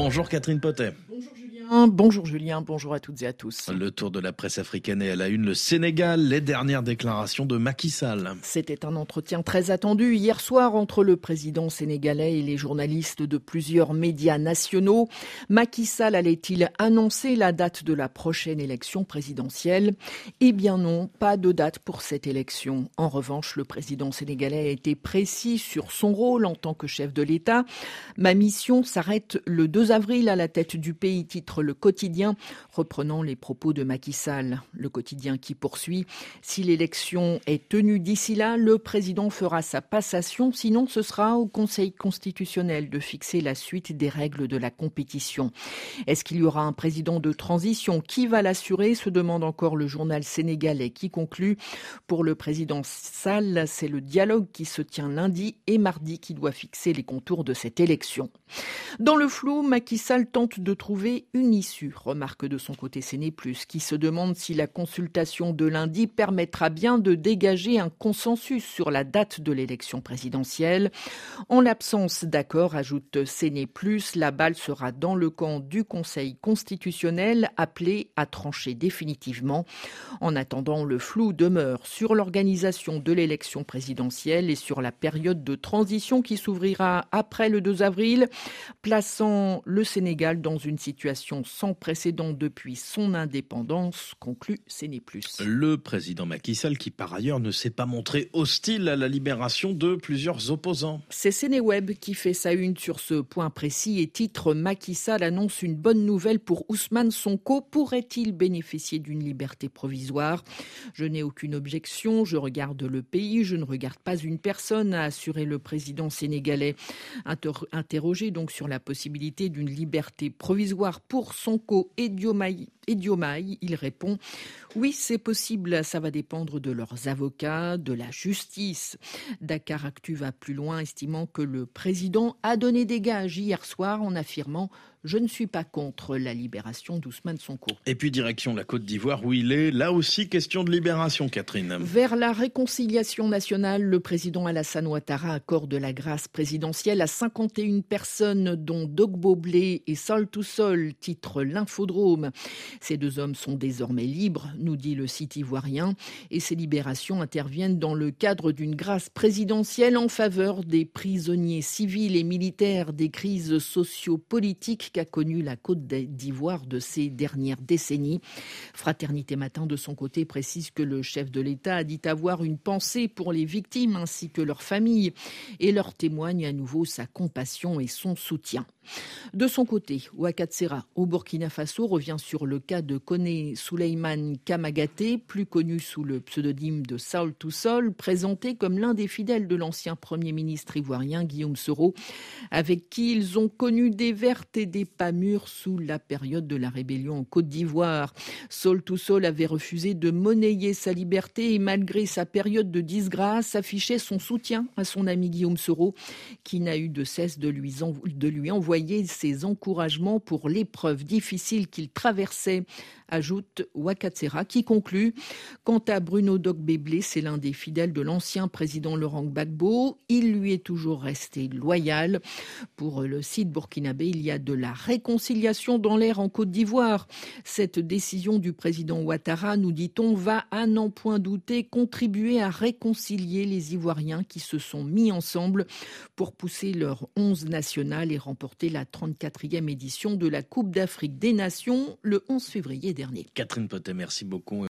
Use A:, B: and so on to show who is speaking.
A: Bonjour Catherine Potet.
B: Julien. Bonjour Julien, bonjour à toutes et à tous.
A: Le tour de la presse africaine est à la une le Sénégal, les dernières déclarations de Macky Sall.
B: C'était un entretien très attendu hier soir entre le président sénégalais et les journalistes de plusieurs médias nationaux. Macky Sall allait-il annoncer la date de la prochaine élection présidentielle? Eh bien non, pas de date pour cette élection. En revanche, le président sénégalais a été précis sur son rôle en tant que chef de l'État. Ma mission s'arrête le 2 avril à la tête du pays, titre le quotidien, reprenant les propos de Macky Sall. Le quotidien qui poursuit Si l'élection est tenue d'ici là, le président fera sa passation, sinon ce sera au Conseil constitutionnel de fixer la suite des règles de la compétition. Est-ce qu'il y aura un président de transition? Qui va l'assurer? Se demande encore le journal sénégalais qui conclut Pour le président Sall, c'est le dialogue qui se tient lundi et mardi qui doit fixer les contours de cette élection. Dans le flou, Macky Sall tente de trouver une issue, remarque de son côté Séné qui se demande si la consultation de lundi permettra bien de dégager un consensus sur la date de l'élection présidentielle. En l'absence d'accord, ajoute Séné Plus, la balle sera dans le camp du Conseil constitutionnel appelé à trancher définitivement. En attendant, le flou demeure sur l'organisation de l'élection présidentielle et sur la période de transition qui s'ouvrira après le 2 avril plaçant le Sénégal dans une situation sans précédent depuis son indépendance, conclut Plus.
A: Le président Macky Sall, qui par ailleurs ne s'est pas montré hostile à la libération de plusieurs opposants.
B: C'est Sénéweb qui fait sa une sur ce point précis et titre Macky Sall annonce une bonne nouvelle pour Ousmane Sonko. Pourrait-il bénéficier d'une liberté provisoire? Je n'ai aucune objection, je regarde le pays, je ne regarde pas une personne, a assuré le président sénégalais. Interrogé donc sur la possibilité d'une liberté provisoire pour Sonko et il répond Oui, c'est possible, ça va dépendre de leurs avocats, de la justice. Dakar Actu va plus loin, estimant que le président a donné des gages hier soir en affirmant je ne suis pas contre la libération d'Ousmane Sonko.
A: Et puis direction la Côte d'Ivoire où il est là aussi question de libération, Catherine.
B: Vers la réconciliation nationale, le président Alassane Ouattara accorde la grâce présidentielle à 51 personnes dont Dogbo Blé et Sol to Sol, titre l'infodrome. Ces deux hommes sont désormais libres, nous dit le site ivoirien, et ces libérations interviennent dans le cadre d'une grâce présidentielle en faveur des prisonniers civils et militaires des crises sociopolitiques qu'a connu la Côte d'Ivoire de ces dernières décennies. Fraternité Matin, de son côté, précise que le chef de l'État a dit avoir une pensée pour les victimes ainsi que leurs familles et leur témoigne à nouveau sa compassion et son soutien. De son côté, Ouakatsera, au Burkina Faso, revient sur le cas de Kone Suleiman Kamagaté, plus connu sous le pseudonyme de Saul Toussol, présenté comme l'un des fidèles de l'ancien Premier ministre ivoirien Guillaume Soro, avec qui ils ont connu des vertes et des pas mûres sous la période de la rébellion en Côte d'Ivoire. Saul Toussol avait refusé de monnayer sa liberté et malgré sa période de disgrâce, affichait son soutien à son ami Guillaume Soro, qui n'a eu de cesse de lui envoyer ses encouragements pour l'épreuve difficile qu'il traversait, ajoute Wakatsera, qui conclut Quant à Bruno Dogbeblé, c'est l'un des fidèles de l'ancien président Laurent Gbagbo. Il lui est toujours resté loyal. Pour le site burkinabé, il y a de la réconciliation dans l'air en Côte d'Ivoire. Cette décision du président Ouattara, nous dit-on, va à n'en point douter contribuer à réconcilier les Ivoiriens qui se sont mis ensemble pour pousser leur 11 national et remporter la 34e édition de la Coupe d'Afrique des Nations le 11 février
A: Catherine Potet, merci beaucoup.